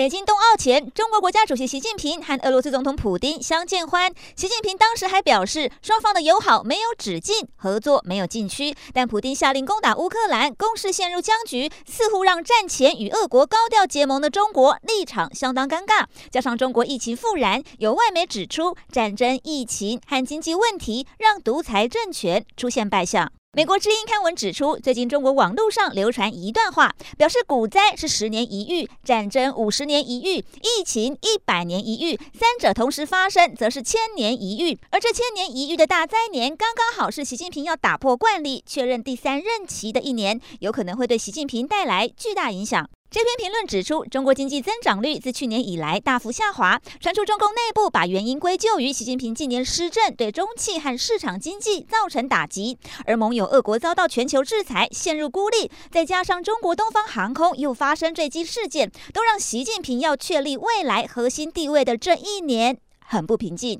北京冬奥前，中国国家主席习近平和俄罗斯总统普丁相见欢。习近平当时还表示，双方的友好没有止境，合作没有禁区。但普丁下令攻打乌克兰，攻势陷入僵局，似乎让战前与俄国高调结盟的中国立场相当尴尬。加上中国疫情复燃，有外媒指出，战争、疫情和经济问题让独裁政权出现败相。美国知音刊文指出，最近中国网络上流传一段话，表示股灾是十年一遇，战争五十年一遇，疫情一百年一遇，三者同时发生，则是千年一遇。而这千年一遇的大灾年，刚刚好是习近平要打破惯例，确认第三任期的一年，有可能会对习近平带来巨大影响。这篇评论指出，中国经济增长率自去年以来大幅下滑，传出中共内部把原因归咎于习近平近年施政对中企和市场经济造成打击，而盟友俄国遭到全球制裁，陷入孤立，再加上中国东方航空又发生坠机事件，都让习近平要确立未来核心地位的这一年很不平静。